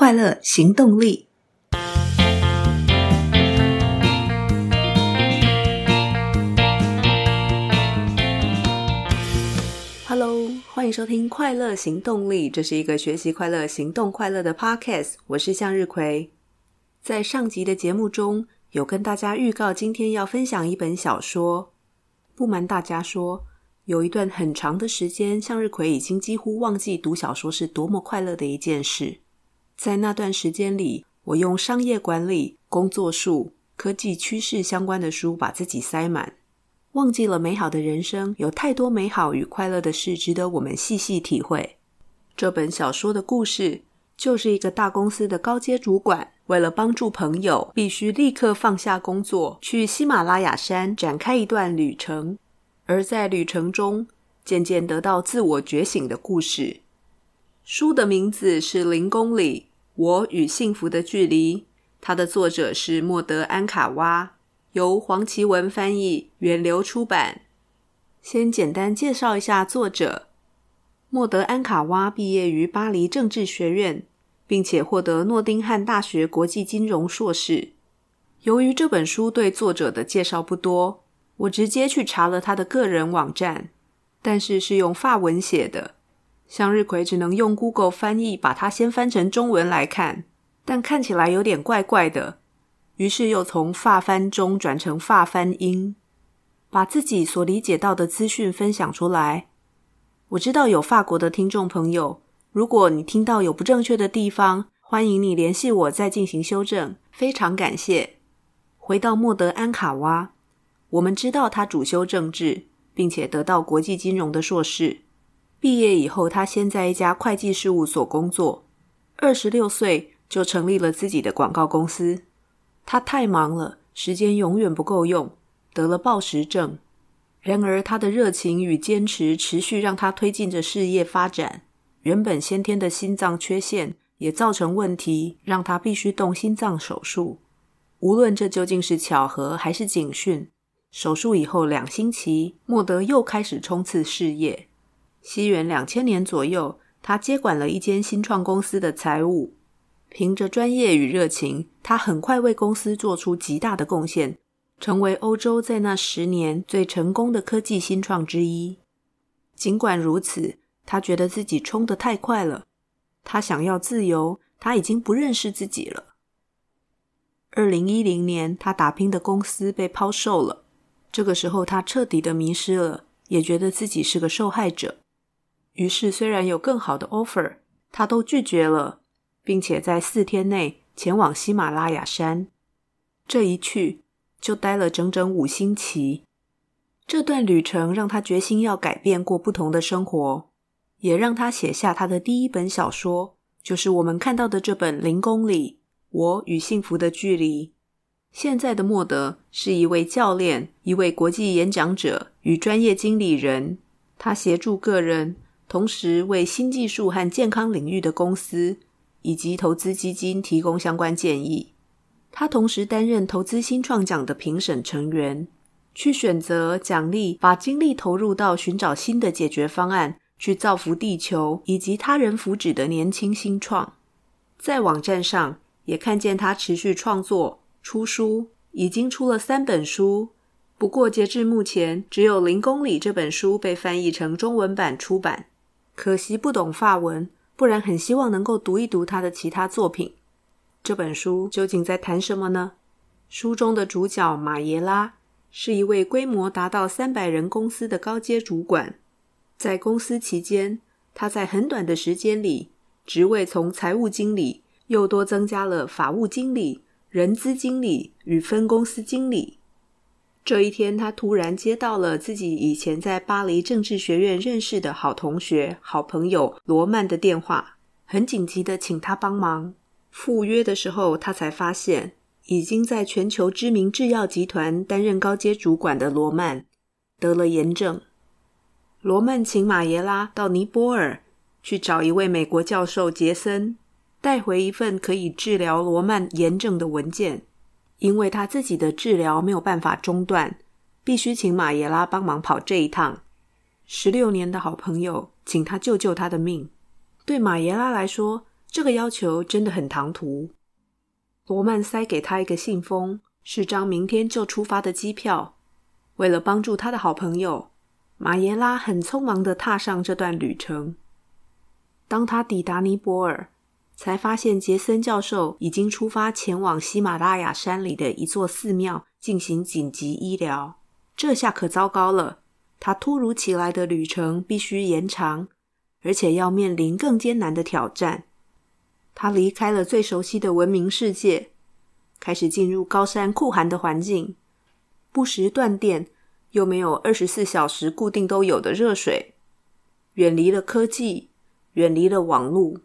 快乐行动力。Hello，欢迎收听《快乐行动力》，这是一个学习快乐、行动快乐的 Podcast。我是向日葵。在上集的节目中，有跟大家预告今天要分享一本小说。不瞒大家说，有一段很长的时间，向日葵已经几乎忘记读小说是多么快乐的一件事。在那段时间里，我用商业管理、工作术、科技趋势相关的书把自己塞满，忘记了美好的人生有太多美好与快乐的事值得我们细细体会。这本小说的故事就是一个大公司的高阶主管，为了帮助朋友，必须立刻放下工作，去喜马拉雅山展开一段旅程，而在旅程中渐渐得到自我觉醒的故事。书的名字是《零公里》。我与幸福的距离，它的作者是莫德·安卡哇，由黄奇文翻译，源流出版。先简单介绍一下作者：莫德·安卡哇毕业于巴黎政治学院，并且获得诺丁汉大学国际金融硕士。由于这本书对作者的介绍不多，我直接去查了他的个人网站，但是是用法文写的。向日葵只能用 Google 翻译把它先翻成中文来看，但看起来有点怪怪的，于是又从法翻中转成法翻英，把自己所理解到的资讯分享出来。我知道有法国的听众朋友，如果你听到有不正确的地方，欢迎你联系我再进行修正，非常感谢。回到莫德安卡哇，我们知道他主修政治，并且得到国际金融的硕士。毕业以后，他先在一家会计事务所工作。二十六岁就成立了自己的广告公司。他太忙了，时间永远不够用，得了暴食症。然而，他的热情与坚持持续让他推进着事业发展。原本先天的心脏缺陷也造成问题，让他必须动心脏手术。无论这究竟是巧合还是警讯，手术以后两星期，莫德又开始冲刺事业。西元两千年左右，他接管了一间新创公司的财务。凭着专业与热情，他很快为公司做出极大的贡献，成为欧洲在那十年最成功的科技新创之一。尽管如此，他觉得自己冲得太快了。他想要自由，他已经不认识自己了。二零一零年，他打拼的公司被抛售了。这个时候，他彻底的迷失了，也觉得自己是个受害者。于是，虽然有更好的 offer，他都拒绝了，并且在四天内前往喜马拉雅山。这一去就待了整整五星期。这段旅程让他决心要改变，过不同的生活，也让他写下他的第一本小说，就是我们看到的这本《零公里：我与幸福的距离》。现在的莫德是一位教练，一位国际演讲者与专业经理人，他协助个人。同时为新技术和健康领域的公司以及投资基金提供相关建议。他同时担任投资新创奖的评审成员，去选择奖励把精力投入到寻找新的解决方案，去造福地球以及他人福祉的年轻新创。在网站上也看见他持续创作、出书，已经出了三本书。不过截至目前，只有《零公里》这本书被翻译成中文版出版。可惜不懂法文，不然很希望能够读一读他的其他作品。这本书究竟在谈什么呢？书中的主角马耶拉是一位规模达到三百人公司的高阶主管，在公司期间，他在很短的时间里，职位从财务经理又多增加了法务经理、人资经理与分公司经理。这一天，他突然接到了自己以前在巴黎政治学院认识的好同学、好朋友罗曼的电话，很紧急的请他帮忙。赴约的时候，他才发现已经在全球知名制药集团担任高阶主管的罗曼得了炎症。罗曼请马耶拉到尼泊尔去找一位美国教授杰森，带回一份可以治疗罗曼炎症的文件。因为他自己的治疗没有办法中断，必须请马耶拉帮忙跑这一趟。十六年的好朋友，请他救救他的命。对马耶拉来说，这个要求真的很唐突。罗曼塞给他一个信封，是张明天就出发的机票。为了帮助他的好朋友，马耶拉很匆忙的踏上这段旅程。当他抵达尼泊尔，才发现杰森教授已经出发前往喜马拉雅山里的一座寺庙进行紧急医疗。这下可糟糕了，他突如其来的旅程必须延长，而且要面临更艰难的挑战。他离开了最熟悉的文明世界，开始进入高山酷寒的环境，不时断电，又没有二十四小时固定都有的热水，远离了科技，远离了网络，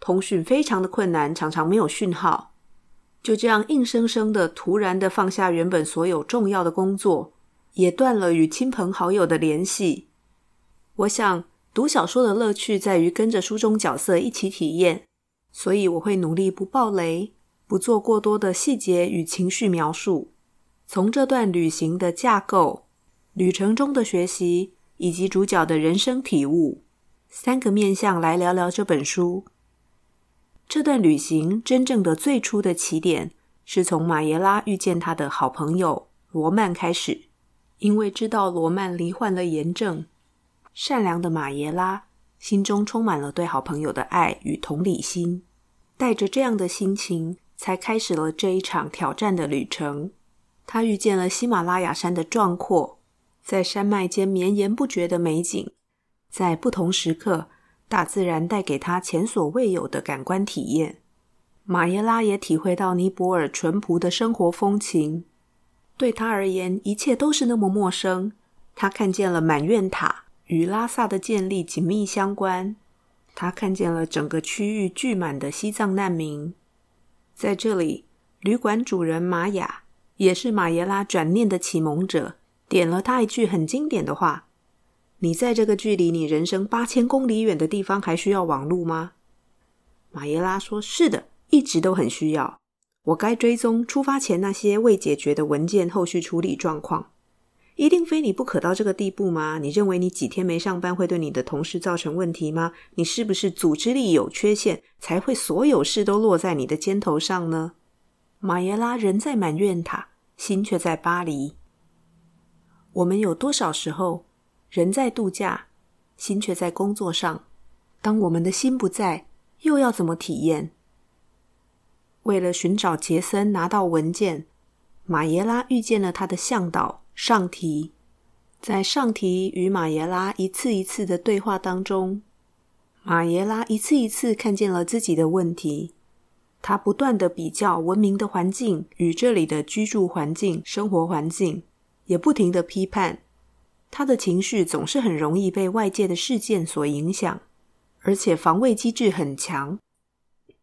通讯非常的困难，常常没有讯号。就这样硬生生的、突然的放下原本所有重要的工作，也断了与亲朋好友的联系。我想，读小说的乐趣在于跟着书中角色一起体验。所以我会努力不爆雷，不做过多的细节与情绪描述。从这段旅行的架构、旅程中的学习以及主角的人生体悟三个面向来聊聊这本书。这段旅行真正的最初的起点是从马耶拉遇见他的好朋友罗曼开始，因为知道罗曼罹患了炎症，善良的马耶拉。心中充满了对好朋友的爱与同理心，带着这样的心情，才开始了这一场挑战的旅程。他遇见了喜马拉雅山的壮阔，在山脉间绵延不绝的美景，在不同时刻，大自然带给他前所未有的感官体验。马耶拉也体会到尼泊尔淳朴的生活风情，对他而言，一切都是那么陌生。他看见了满愿塔。与拉萨的建立紧密相关。他看见了整个区域聚满的西藏难民。在这里，旅馆主人玛雅也是马耶拉转念的启蒙者，点了他一句很经典的话：“你在这个距离你人生八千公里远的地方还需要网路吗？”马耶拉说：“是的，一直都很需要。我该追踪出发前那些未解决的文件后续处理状况。”一定非你不可到这个地步吗？你认为你几天没上班会对你的同事造成问题吗？你是不是组织力有缺陷，才会所有事都落在你的肩头上呢？马耶拉人在满愿塔，心却在巴黎。我们有多少时候人在度假，心却在工作上？当我们的心不在，又要怎么体验？为了寻找杰森，拿到文件，马耶拉遇见了他的向导。上提，在上提与马耶拉一次一次的对话当中，马耶拉一次一次看见了自己的问题。他不断的比较文明的环境与这里的居住环境、生活环境，也不停的批判。他的情绪总是很容易被外界的事件所影响，而且防卫机制很强。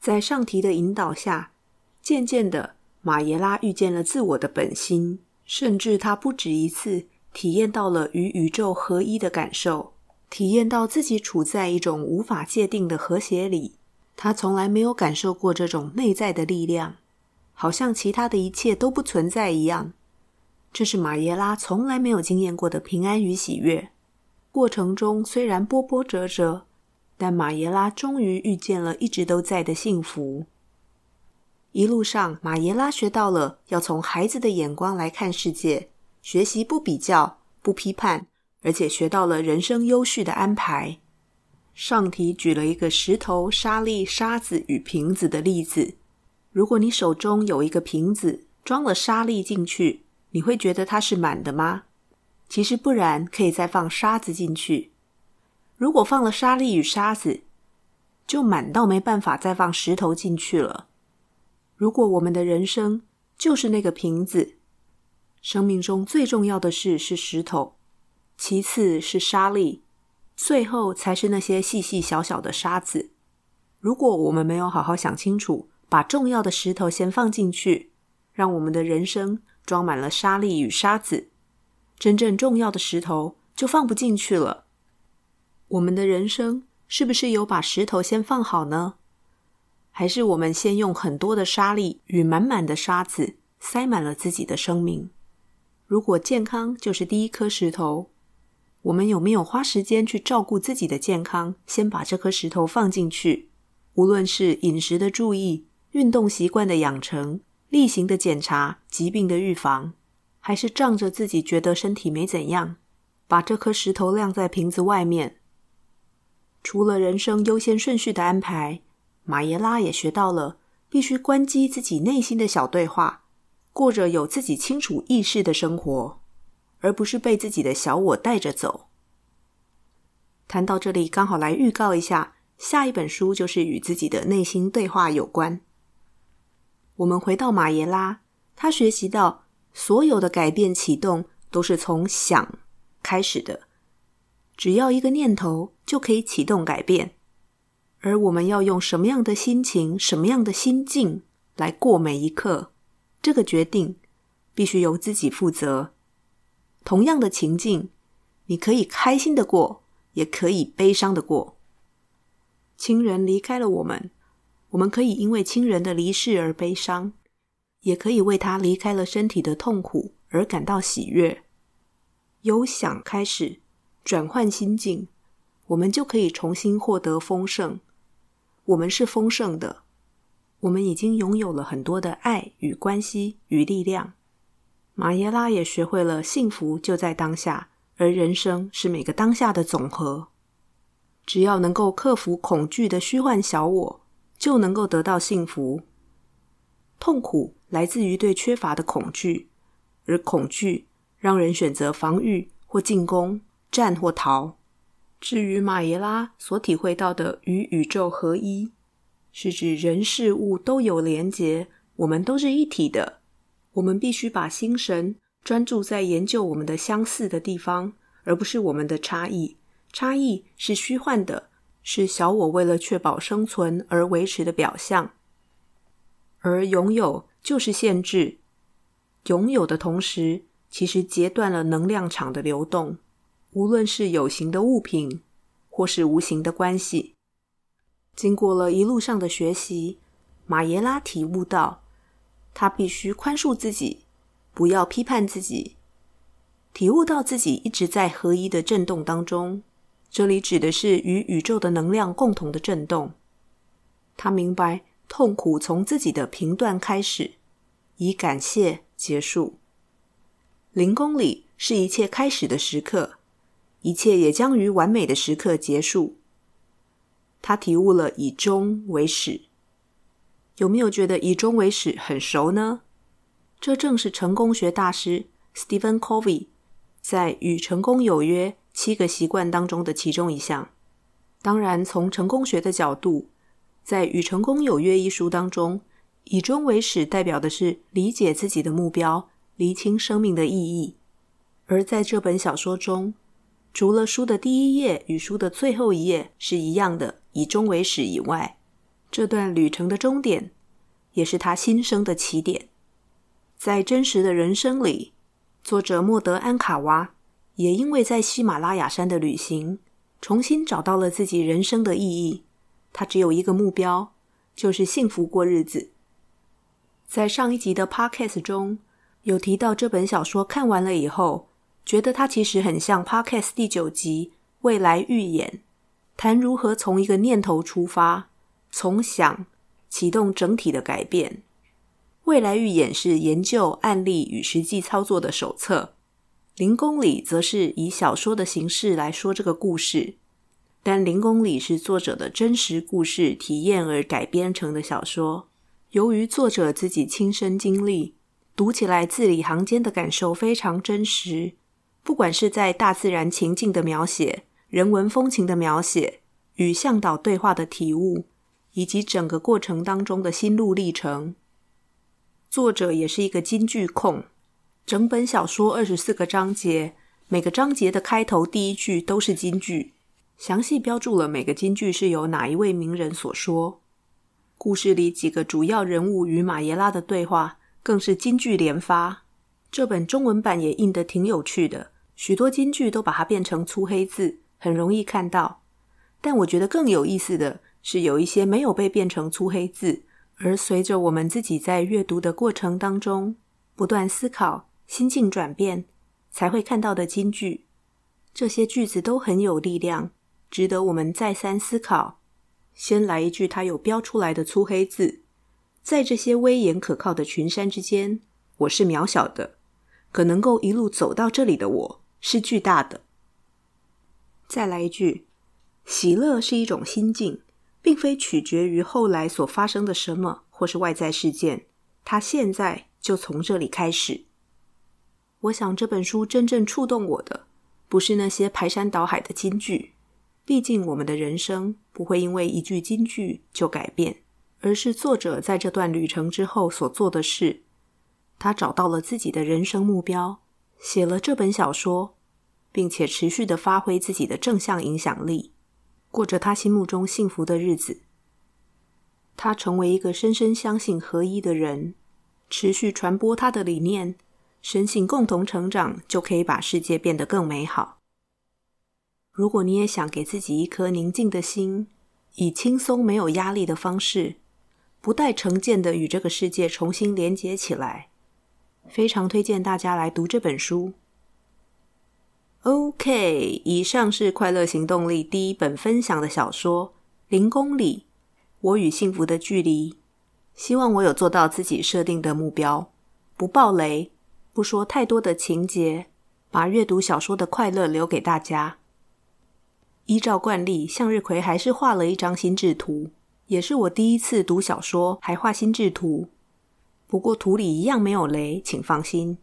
在上提的引导下，渐渐的，马耶拉遇见了自我的本心。甚至他不止一次体验到了与宇宙合一的感受，体验到自己处在一种无法界定的和谐里。他从来没有感受过这种内在的力量，好像其他的一切都不存在一样。这是马耶拉从来没有经验过的平安与喜悦。过程中虽然波波折折，但马耶拉终于遇见了一直都在的幸福。一路上，马耶拉学到了要从孩子的眼光来看世界，学习不比较、不批判，而且学到了人生优序的安排。上题举了一个石头、沙粒、沙子与瓶子的例子。如果你手中有一个瓶子，装了沙粒进去，你会觉得它是满的吗？其实不然，可以再放沙子进去。如果放了沙粒与沙子，就满到没办法再放石头进去了。如果我们的人生就是那个瓶子，生命中最重要的事是石头，其次是沙粒，最后才是那些细细小小的沙子。如果我们没有好好想清楚，把重要的石头先放进去，让我们的人生装满了沙粒与沙子，真正重要的石头就放不进去了。我们的人生是不是有把石头先放好呢？还是我们先用很多的沙粒与满满的沙子塞满了自己的生命。如果健康就是第一颗石头，我们有没有花时间去照顾自己的健康？先把这颗石头放进去，无论是饮食的注意、运动习惯的养成、例行的检查、疾病的预防，还是仗着自己觉得身体没怎样，把这颗石头晾在瓶子外面。除了人生优先顺序的安排，马耶拉也学到了必须关机自己内心的小对话，过着有自己清楚意识的生活，而不是被自己的小我带着走。谈到这里，刚好来预告一下。下一本书就是与自己的内心对话有关。我们回到马耶拉，他学习到所有的改变启动都是从想开始的，只要一个念头就可以启动改变。而我们要用什么样的心情、什么样的心境来过每一刻，这个决定必须由自己负责。同样的情境，你可以开心的过，也可以悲伤的过。亲人离开了我们，我们可以因为亲人的离世而悲伤，也可以为他离开了身体的痛苦而感到喜悦。由想开始，转换心境，我们就可以重新获得丰盛。我们是丰盛的，我们已经拥有了很多的爱与关系与力量。马耶拉也学会了幸福就在当下，而人生是每个当下的总和。只要能够克服恐惧的虚幻小我，就能够得到幸福。痛苦来自于对缺乏的恐惧，而恐惧让人选择防御或进攻、战或逃。至于马耶拉所体会到的与宇宙合一，是指人事物都有连结，我们都是一体的。我们必须把心神专注在研究我们的相似的地方，而不是我们的差异。差异是虚幻的，是小我为了确保生存而维持的表象，而拥有就是限制。拥有的同时，其实截断了能量场的流动，无论是有形的物品，或是无形的关系。经过了一路上的学习，马耶拉体悟到，他必须宽恕自己，不要批判自己，体悟到自己一直在合一的震动当中。这里指的是与宇宙的能量共同的震动。他明白，痛苦从自己的评断开始，以感谢结束。零公里是一切开始的时刻，一切也将于完美的时刻结束。他体悟了以终为始。有没有觉得以终为始很熟呢？这正是成功学大师 Stephen Covey 在《与成功有约》七个习惯当中的其中一项，当然，从成功学的角度，在《与成功有约》一书当中，以终为始代表的是理解自己的目标，厘清生命的意义。而在这本小说中，除了书的第一页与书的最后一页是一样的以终为始以外，这段旅程的终点也是他新生的起点。在真实的人生里，作者莫德安卡娃。也因为在喜马拉雅山的旅行，重新找到了自己人生的意义。他只有一个目标，就是幸福过日子。在上一集的 Podcast 中，有提到这本小说看完了以后，觉得它其实很像 Podcast 第九集《未来预演》，谈如何从一个念头出发，从想启动整体的改变。《未来预演》是研究案例与实际操作的手册。零公里则是以小说的形式来说这个故事，但零公里是作者的真实故事体验而改编成的小说。由于作者自己亲身经历，读起来字里行间的感受非常真实。不管是在大自然情境的描写、人文风情的描写、与向导对话的体悟，以及整个过程当中的心路历程，作者也是一个金句控。整本小说二十四个章节，每个章节的开头第一句都是金句，详细标注了每个金句是由哪一位名人所说。故事里几个主要人物与马耶拉的对话更是金句连发。这本中文版也印得挺有趣的，许多金句都把它变成粗黑字，很容易看到。但我觉得更有意思的是，有一些没有被变成粗黑字，而随着我们自己在阅读的过程当中不断思考。心境转变才会看到的金句，这些句子都很有力量，值得我们再三思考。先来一句他有标出来的粗黑字：在这些威严可靠的群山之间，我是渺小的；可能够一路走到这里的我是巨大的。再来一句：喜乐是一种心境，并非取决于后来所发生的什么或是外在事件，它现在就从这里开始。我想这本书真正触动我的，不是那些排山倒海的金句，毕竟我们的人生不会因为一句金句就改变，而是作者在这段旅程之后所做的事。他找到了自己的人生目标，写了这本小说，并且持续地发挥自己的正向影响力，过着他心目中幸福的日子。他成为一个深深相信合一的人，持续传播他的理念。深信共同成长就可以把世界变得更美好。如果你也想给自己一颗宁静的心，以轻松没有压力的方式，不带成见的与这个世界重新连接起来，非常推荐大家来读这本书。OK，以上是快乐行动力第一本分享的小说《零公里：我与幸福的距离》。希望我有做到自己设定的目标，不爆雷。不说太多的情节，把阅读小说的快乐留给大家。依照惯例，向日葵还是画了一张心智图，也是我第一次读小说还画心智图。不过图里一样没有雷，请放心。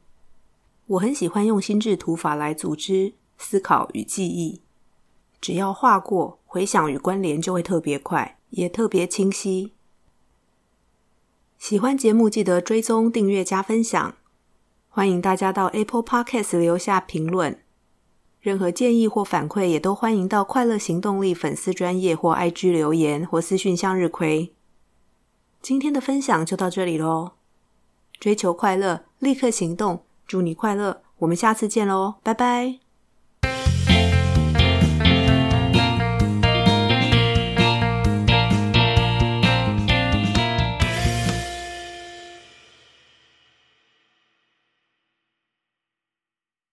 我很喜欢用心智图法来组织思考与记忆，只要画过，回想与关联就会特别快，也特别清晰。喜欢节目记得追踪、订阅、加分享。欢迎大家到 Apple Podcast 留下评论，任何建议或反馈也都欢迎到快乐行动力粉丝专页或 IG 留言或私讯向日葵。今天的分享就到这里喽，追求快乐，立刻行动，祝你快乐，我们下次见喽，拜拜。